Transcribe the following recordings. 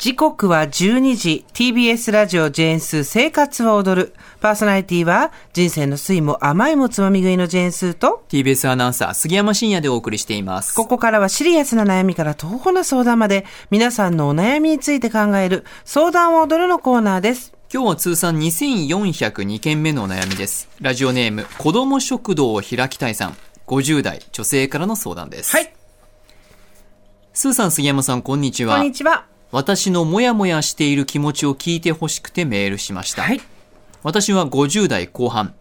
時刻は12時 TBS ラジオジェーンスー生活は踊る。パーソナリティは人生の酸いも甘いもつまみ食いのジェーンスーと。TBS アナウンサー杉山真也でお送りしています。ここからはシリアスな悩みから徒歩な相談まで皆さんのお悩みについて考える相談を踊るのコーナーです。今日は通算2402件目のお悩みです。ラジオネーム子ども食堂を開きたいさん。50代女性からの相談です。はい。スーさん杉山さんこんにちは。こんにちは私のモヤモヤしている気持ちを聞いてほしくてメールしました。はい私は50代後半。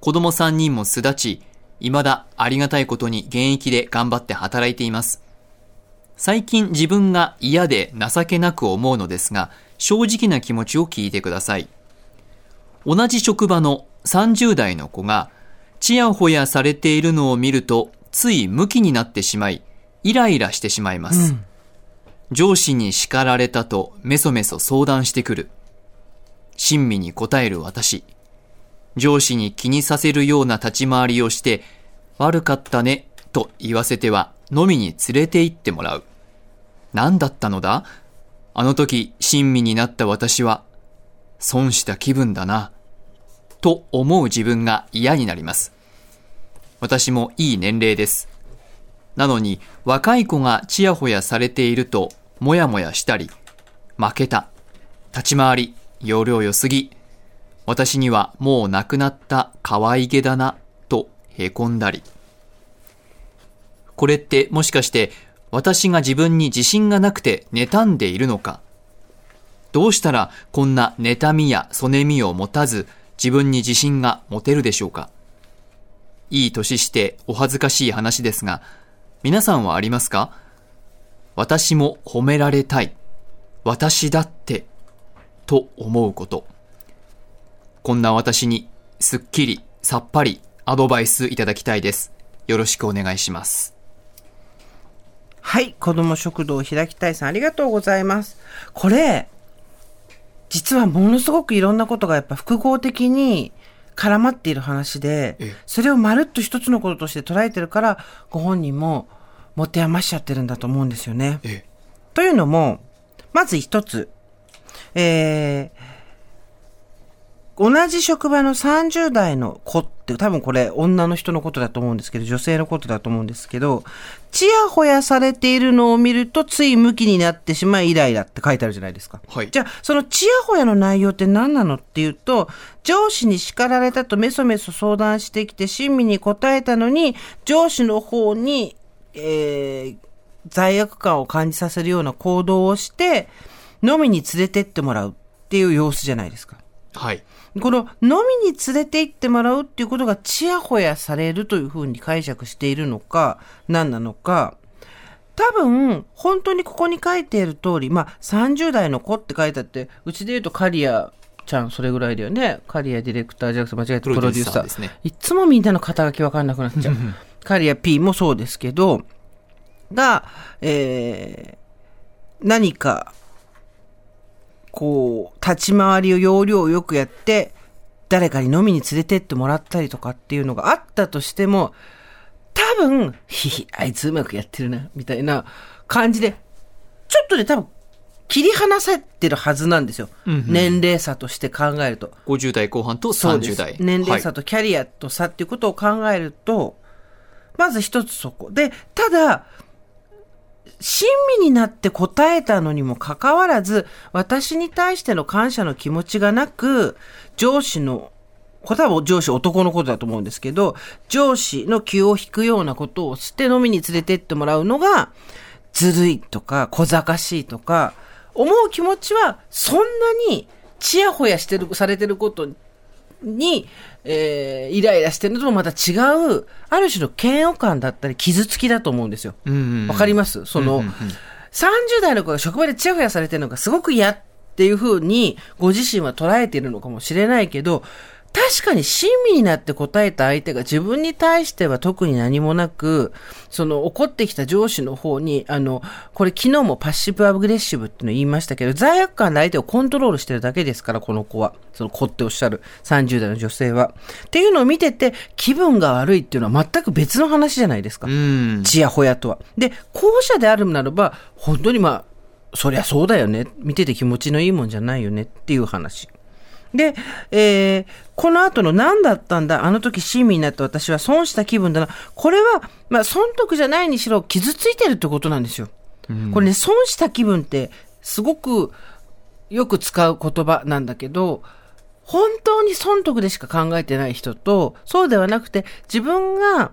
子供3人も巣立ち、未だありがたいことに現役で頑張って働いています。最近自分が嫌で情けなく思うのですが、正直な気持ちを聞いてください。同じ職場の30代の子が、ちやほやされているのを見ると、ついムキになってしまい、イライラしてしまいます。うん上司に叱られたとメソメソ相談してくる。親身に答える私。上司に気にさせるような立ち回りをして、悪かったね、と言わせては飲みに連れて行ってもらう。何だったのだ？あの時親身になった私は、損した気分だな、と思う自分が嫌になります。私もいい年齢です。なのに若い子がちやほやされているともやもやしたり、負けた、立ち回り、容量良すぎ、私にはもう亡くなった可愛げだな、とへこんだり。これってもしかして私が自分に自信がなくて妬んでいるのか。どうしたらこんな妬みやそねみを持たず自分に自信が持てるでしょうか。いい年してお恥ずかしい話ですが、皆さんはありますか？私も褒められたい。私だって。と思うこと。こんな私にすっきり、さっぱりアドバイスいただきたいです。よろしくお願いします。はい子ども食堂を開きたいさんありがとうございますこれ実はものすごくいろんなことがやっぱ複合的に絡まっている話でええ、それをまるっと一つのこととして捉えてるから、ご本人も持て余しちゃってるんだと思うんですよね。えというのも、まず一つ、えー、同じ職場の30代の子って、多分これ女の人のことだと思うんですけど、女性のことだと思うんですけど、ちやほやされているのを見るとついムキになってしまいイライラって書いてあるじゃないですか。はいじゃあ、そのちやほやの内容って何なのっていうと、上司に叱られたとメソメソ相談してきて親身に答えたのに、上司の方に、えー、罪悪感を感じさせるような行動をして、飲みに連れてってもらうっていう様子じゃないですか。はい。この飲みに連れて行ってもらうっていうことがちやほやされるというふうに解釈しているのか、何なのか、多分、本当にここに書いている通り、まあ、30代の子って書いてあって、うちで言うとカリアちゃん、それぐらいだよね。カリアディレクターじゃなくて間違えてプロデューサー。ですね。いつもみんなの肩書きわかんなくなっちゃう。カリア P もそうですけど、が、えー、何か、こう、立ち回りを要領よくやって、誰かに飲みに連れてってもらったりとかっていうのがあったとしても、多分、ひひ、あいつうまくやってるな、みたいな感じで、ちょっとで多分、切り離されてるはずなんですよ。うんうん年齢差として考えると。50代後半とそうで30代。す年齢差はいとキャリアと差っていうことを考えると、まず一つそこ。で、ただ、親身になって答えたのにもかかわらず、私に対しての感謝の気持ちがなく、上司の、これ多分上司男のことだと思うんですけど、上司の気を引くようなことをして飲みに連れてってもらうのが、ずるいとか、小賢しいとか、思う気持ちは、そんなに、ちやほやしてる、されてることに、えーイライラしてるのともまた違う、ある種の嫌悪感だったり、傷つきだと思うんですよ。うんうんうん。わかります？その、うんうんうん。30代の子が職場でチヤホヤされてるのがすごく嫌っていう風に、ご自身は捉えているのかもしれないけど、確かに親身になって答えた相手が自分に対しては特に何もなく、その怒ってきた上司の方に、あの、これ昨日もパッシブアグレッシブっての言いましたけど、罪悪感で相手をコントロールしてるだけですから、この子は。その子っておっしゃる30代の女性は。っていうのを見てて、気分が悪いっていうのは全く別の話じゃないですか。うん。ちやほやとは。で、後者であるならば、本当にまあ、そりゃそうだよね。見てて気持ちのいいもんじゃないよねっていう話。で、えー、この後の何だったんだ、あの時親身になって私は損した気分だな。これは、まあ、損得じゃないにしろ傷ついてるってことなんですよ。これね、損した気分ってすごくよく使う言葉なんだけど、本当に損得でしか考えてない人と、そうではなくて自分が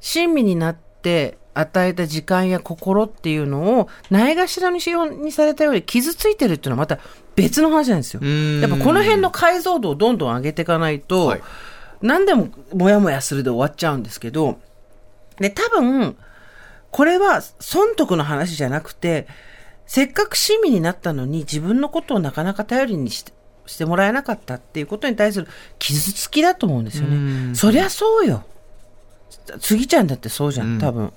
親身になって与えた時間や心っていうのをないがしらにしようにされたように傷ついてるっていうのはまた別の話なんですよ。やっぱこの辺の解像度をどんどん上げていかないと、はい、何でもモヤモヤするで終わっちゃうんですけど、で、多分、これは損得の話じゃなくて、せっかく親身になったのに自分のことをなかなか頼りにしてしてもらえなかったっていうことに対する傷つきだと思うんですよね。そりゃそうよ。スギちゃんだってそうじゃん、多分。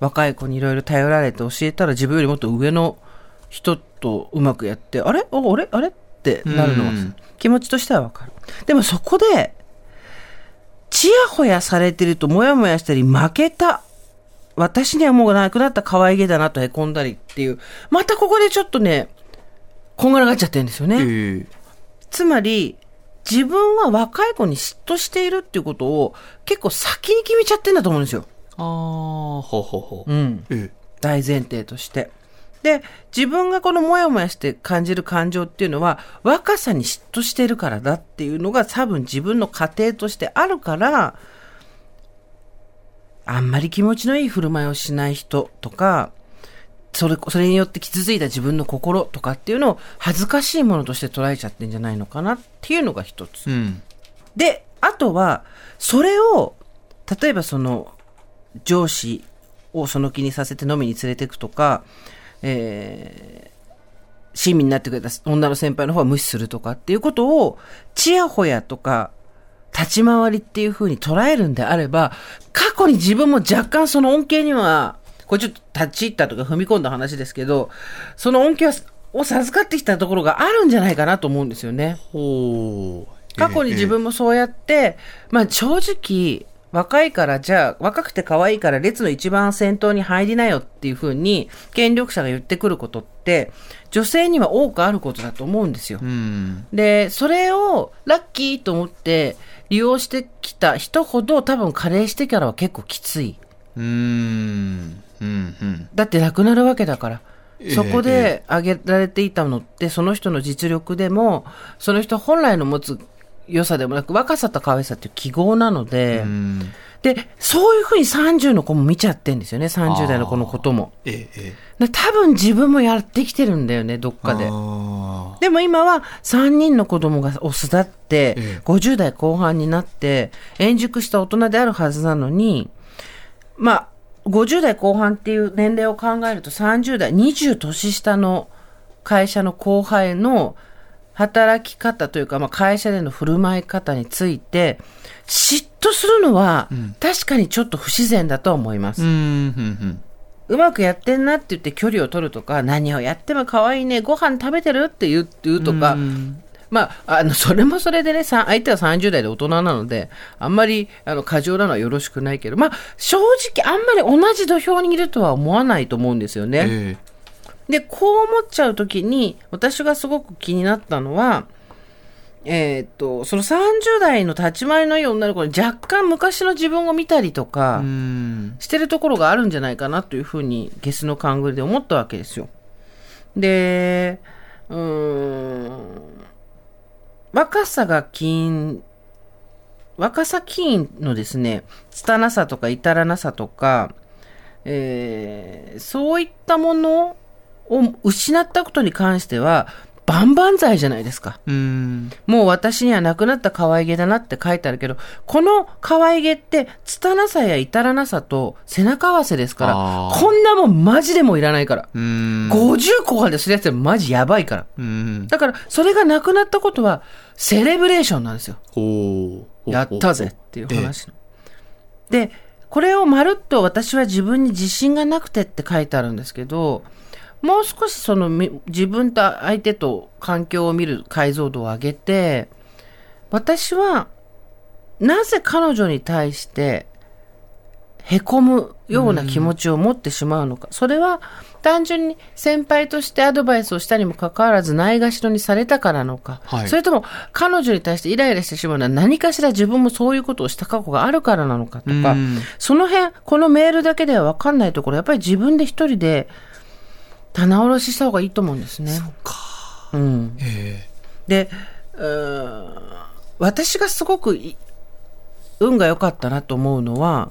若い子にいろいろ頼られて教えたら自分よりもっと上の人とうまくやって、あれ？あれあれ？ってなるのは、気持ちとしてはわかる。でもそこで、ちやほやされてるともやもやしたり負けた私にはもうなくなった可愛げだなとへこんだりっていう、またここでちょっとね、こんがらがっちゃってるんですよね。えー、つまり、自分は若い子に嫉妬しているっていうことを結構先に決めちゃってんだと思うんですよ。ああ、ほうほうほう。うん。えー、大前提として。で、自分がこのモヤモヤして感じる感情っていうのは、若さに嫉妬してるからだっていうのが多分自分の過程としてあるから、あんまり気持ちのいい振る舞いをしない人とか、それ、それによって傷ついた自分の心とかっていうのを恥ずかしいものとして捉えちゃってんじゃないのかなっていうのが一つ。うん、で、あとは、それを、例えばその、上司をその気にさせて飲みに連れていくとか、えー、親身になってくれた女の先輩の方は無視するとかっていうことを、ちやほやとか、立ち回りっていう風に捉えるんであれば、過去に自分も若干その恩恵には、これちょっと立ち入ったとか踏み込んだ話ですけど、その恩恵を授かってきたところがあるんじゃないかなと思うんですよね。過去に自分もそうやって、まあ正直、若いからじゃあ若くて可愛いから列の一番先頭に入りなよっていうふうに権力者が言ってくることって女性には多くあることだと思うんですよ。で、それをラッキーと思って利用してきた人ほど多分加齢してからは結構きつい。うん。うん、だって亡くなるわけだから。そこで挙げられていたのって、その人の実力でも、その人本来の持つ良さでもなく、若さと可愛さっていう記号なので、で、そういうふうに30の子も見ちゃってんですよね、30代の子のことも。ええ、多分自分もやってきてるんだよね、どっかで。でも今は3人の子供がオスだって、ええ、50代後半になって、円熟した大人であるはずなのに、まあ、50代後半っていう年齢を考えると30代、20年下の会社の後輩の働き方というか、まあ、会社での振る舞い方について、嫉妬するのは、確かにちょっと不自然だと思います。うん、うまくやってんなって言って距離を取るとか、何をやっても可愛いね、ご飯食べてるって言う言うとか、まあ、あの、それもそれでね、相手は30代で大人なので、あんまり、あの、過剰なのはよろしくないけど、まあ、正直あんまり同じ土俵にいるとは思わないと思うんですよね。えーで、こう思っちゃうときに、私がすごく気になったのは、えー、っと、その30代の立ち回りのいい女の子に若干昔の自分を見たりとか、してるところがあるんじゃないかなというふうに、ゲスの勘繰りで思ったわけですよ。で、うーん、若さが金、若さ起因のですね、拙さとか至らなさとか、えー、そういったものを失ったことに関しては、万々歳じゃないですか。うもう私にはなくなった可愛げだなって書いてあるけど、この可愛げって、拙さや至らなさと背中合わせですから、こんなもんマジでもいらないから。50後半でするやつはマジやばいから。だから、それがなくなったことは、セレブレーションなんですよ。やったぜっていう話。で、これをまるっと私は自分に自信がなくてって書いてあるんですけど、もう少しその自分と相手と環境を見る解像度を上げて、私はなぜ彼女に対してへこむような気持ちを持ってしまうのか。それは単純に先輩としてアドバイスをしたにもかかわらずないがしろにされたからなのか。はいそれとも彼女に対してイライラしてしまうのは何かしら自分もそういうことをした過去があるからなのかとかうん。その辺、このメールだけでは分かんないところ、やっぱり自分で一人で棚卸しした方がいいと思うんですね。そっか。うん。へで、うーん私がすごくい運が良かったなと思うのは、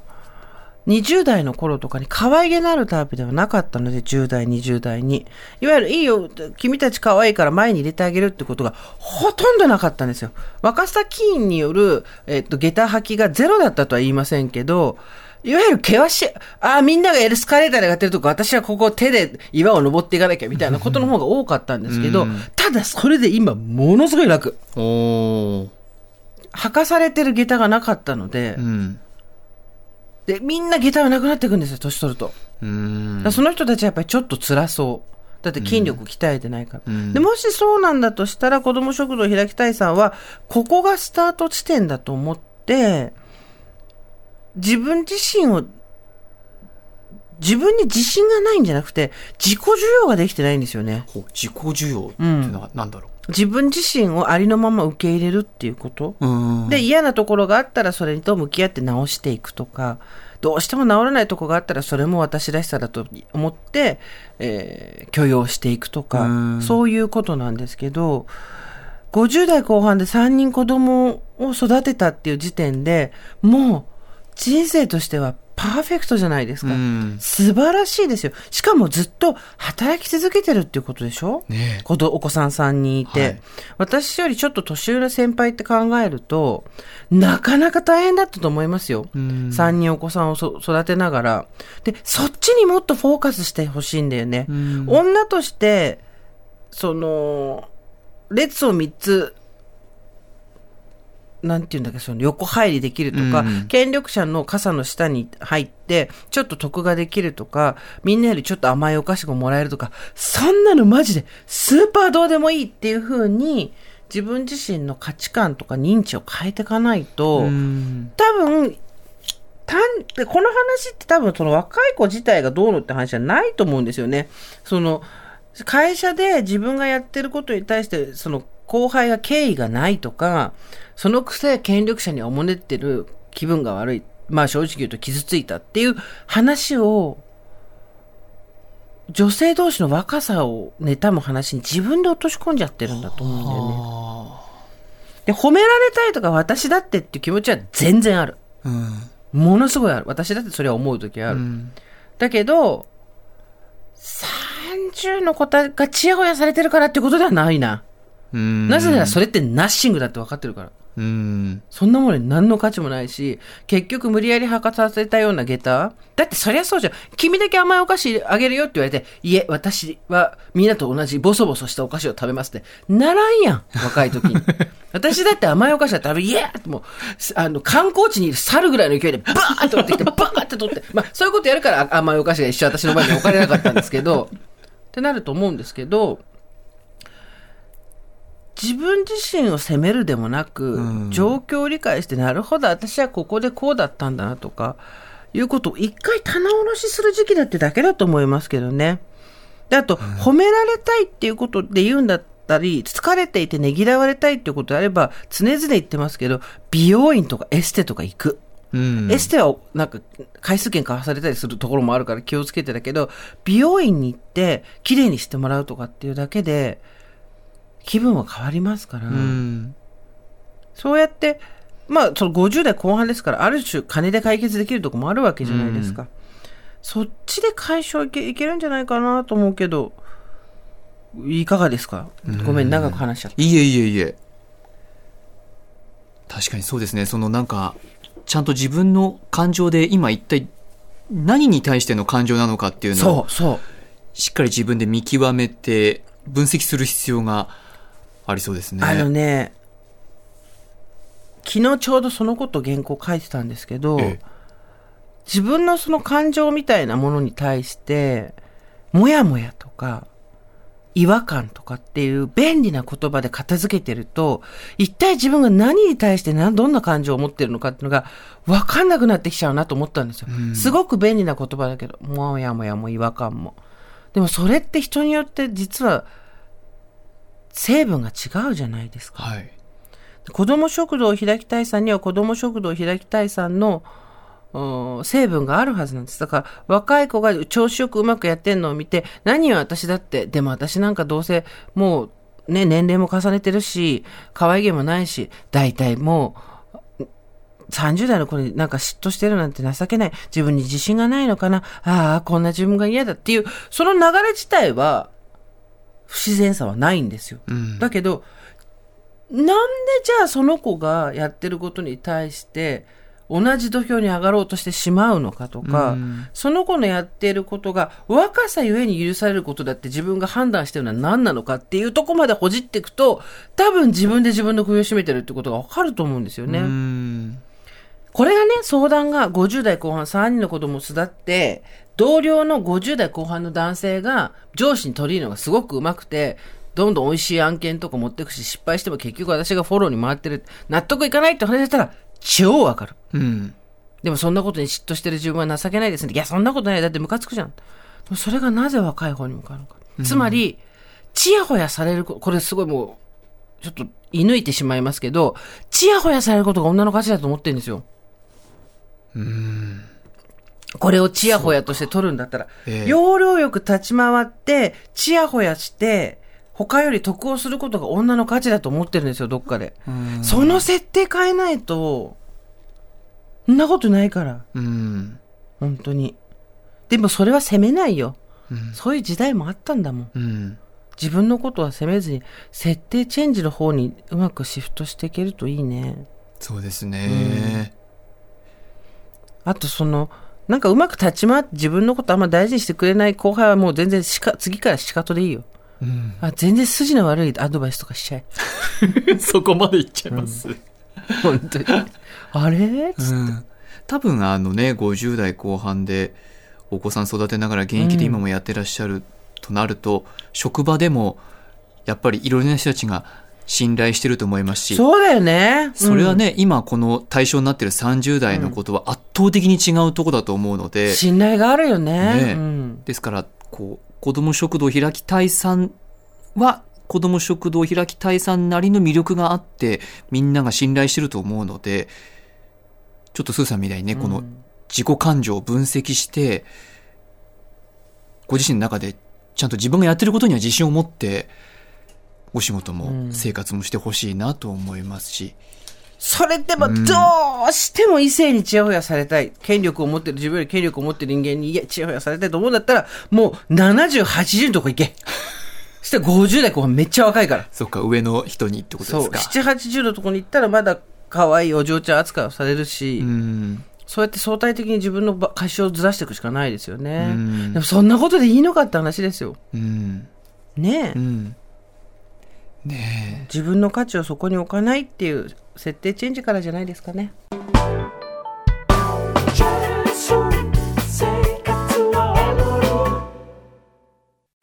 20代の頃とかに可愛げのあるタイプではなかったので、10代、20代に。いわゆる、いいよ、君たち可愛いから前に入れてあげるってことがほとんどなかったんですよ。若さ起因による、えっと、下駄履きがゼロだったとは言いませんけど、いわゆる険しい、ああ、みんながエルスカレーターで上がってるとこ、私はここ手で岩を登っていかなきゃみたいなことの方が多かったんですけど、うんただそれで今、ものすごい楽。え。おー。履かされてる下駄がなかったのでう、ん。で、みんな下駄がなくなっていくんですよ、年取ると。その人たちはやっぱりちょっと辛そう。だって筋力鍛えてないから。うんで、もしそうなんだとしたら、子供食堂開きたいさんは、ここがスタート地点だと思って、自分自身を、自分に自信がないんじゃなくて、自己需要ができてないんですよね。自己需要っていうのは何だろ自分自身をありのまま受け入れるっていうこと。う。うん。で、嫌なところがあったらそれと向き合って直していくとか、どうしても治らないところがあったらそれも私らしさだと思って、えー許容していくとかうん、そういうことなんですけど、50代後半で3人子供を育てたっていう時点で、もう人生としてはパーフェクトじゃないですか。うん。素晴らしいですよ。しかもずっと働き続けてるっていうことでしょ？ねお子さん3人いて、はい私よりちょっと年上の先輩って考えると、なかなか大変だったと思いますよ。うん3人お子さんをそ育てながら。で、そっちにもっとフォーカスしてほしいんだよね。うん女として、その、列を3つ、なんていうんだっけ、その横入りできるとか、うん権力者の傘の下に入って、ちょっと得ができるとか、みんなよりちょっと甘いお菓子がもらえるとか、そんなのマジでスーパーどうでもいいっていう風に、自分自身の価値観とか認知を変えていかないと、うん。多分、単でこの話って多分その若い子自体がどうのって話じゃないと思うんですよね。その、会社で自分がやってることに対して、その後輩が敬意がないとか、そのくせ権力者におもねってる気分が悪い。まあ正直言うと傷ついたっていう話を、女性同士の若さを妬む話に自分で落とし込んじゃってるんだと思うんだよね。あで、褒められたいとか私だってっていう気持ちは全然ある。ーうん。ものすごいある。私だってそれは思う時ある。うんだけど、30の子たがチヤホヤされてるからってことではないな。うん。なぜならそれってナッシングだって分かってるから。うん。そんなものに何の価値もないし、結局無理やり履かさせたような下駄だってそりゃそうじゃん。君だけ甘いお菓子あげるよって言われて、いえ、私はみんなと同じボソボソしたお菓子を食べますって。ならんやん。若い時に。私だって甘いお菓子は食べ、イエーってもう、あの、観光地にいる猿ぐらいの勢いでバーって取ってきて、バーって取って。まあ、そういうことやるから甘いお菓子が一緒私の前に置かれなかったんですけど、ってなると思うんですけど、自分自身を責めるでもなく、うん状況を理解して、なるほど、私はここでこうだったんだなとか、いうことを一回棚卸しする時期だってだけだと思いますけどね。で、あと、褒められたいっていうことで言うんだったり、疲れていてねぎらわれたいっていうことであれば、常々言ってますけど、美容院とかエステとか行く。うん。エステはなんか回数券買わされたりするところもあるから気をつけてだけど、美容院に行って綺麗にしてもらうとかっていうだけで気分は変わりますから、うん。そうやって、まあその50代後半ですから、ある種金で解決できるとこもあるわけじゃないですか。そっちで解消いけいけるんじゃないかなと思うけど、いかがですか？ごめん、長く話しちゃった。いえいえいえ。確かにそうですね。そのなんか、ちゃんと自分の感情で今一体何に対しての感情なのかっていうのをそう、そう。しっかり自分で見極めて分析する必要がありそうですね。あのね、昨日ちょうどそのこと原稿書いてたんですけど、ええ自分のその感情みたいなものに対して、もやもやとか、違和感とかっていう便利な言葉で片付けてると、一体自分が何に対して何、どんな感情を持ってるのかっていうのが分かんなくなってきちゃうなと思ったんですよ。すごく便利な言葉だけど、もやもやも違和感も。でもそれって人によって実は成分が違うじゃないですか。はい。子供食堂を開きたいさんには子供食堂を開きたいさんのうん成分があるはずなんです。だから若い子が調子よくうまくやってんのを見て、何よ私だって、でも私なんかどうせもうね、年齢も重ねてるし、可愛げもないし、大体もう、30代の子になんか嫉妬してるなんて情けない。自分に自信がないのかな。ああ、こんな自分が嫌だっていう、その流れ自体は、不自然さはないんですよ。うん。だけど、なんでじゃあその子がやってることに対して、同じ土俵に上がろうとしてしまうのかとか、うんその子のやっていることが若さゆえに許されることだって自分が判断してるのは何なのかっていうとこまでほじっていくと、多分自分で自分の首を絞めてるってことがわかると思うんですよね。うん。これがね、相談が50代後半3人の子供を育って、同僚の50代後半の男性が上司に取り入るのがすごくうまくて、どんどん美味しい案件とか持ってくし、失敗しても結局私がフォローに回ってる。納得いかないって話だったら、超わかる。うん。でもそんなことに嫉妬してる自分は情けないですね。いや、そんなことない。だってムカつくじゃん。それがなぜ若い方に向かうのか。つまり、ちやほやされるこ、これすごいもう、ちょっと射抜いてしまいますけど、ちやほやされることが女の価値だと思ってるんですよ。これをちやほやとして取るんだったら、ええ要領よく立ち回って、ちやほやして、他より得をすることが女の価値だと思ってるんですよ、どっかで。うんその設定変えないと、そんなことないから。うん。本当に。でもそれは責めないよ。うんそういう時代もあったんだもん。うん。自分のことは責めずに、設定チェンジの方にうまくシフトしていけるといいね。そうですね。あとその、なんかうまく立ち回って自分のことあんま大事にしてくれない後輩はもう全然しか、次から仕方でいいよ。うん。あ、全然筋の悪いアドバイスとかしちゃえ。そこまでいっちゃいます。本当に。あれ？つうん。多分あのね、50代後半でお子さん育てながら現役で今もやってらっしゃるとなると、職場でもやっぱりいろいろな人たちが信頼してると思いますし、そうだよね。それはね、今この対象になってる30代のことは圧倒的に違うとこだと思うのうんで、信頼があるよね。ねうん。ですから、こう、子供食堂を開きたいさんは、子供食堂を開きたいさんなりの魅力があって、みんなが信頼してると思うので、ちょっとスーさんみたいにね、この自己感情を分析して、ご自身の中でちゃんと自分がやってることには自信を持って、お仕事もうん生活もしてほしいなと思いますし、それでもどうしても異性にチヤホヤされたい。権力を持ってる、自分より権力を持ってる人間に、いや、チヤホヤされたいと思うんだったら、もう70、80のとこ行け。そして50代後半めっちゃ若いから。そっか、上の人にってことそう。ですか。7、80のとこに行ったらまだ可愛いお嬢ちゃん扱いをされるし、うん。そうやって相対的に自分のば歌詞をずらしていくしかないですよね。うんでもそんなことでいいのかって話ですよ。うん。ねえ。ね自分の価値をそこに置かないっていう設定チェンジからじゃないですかね。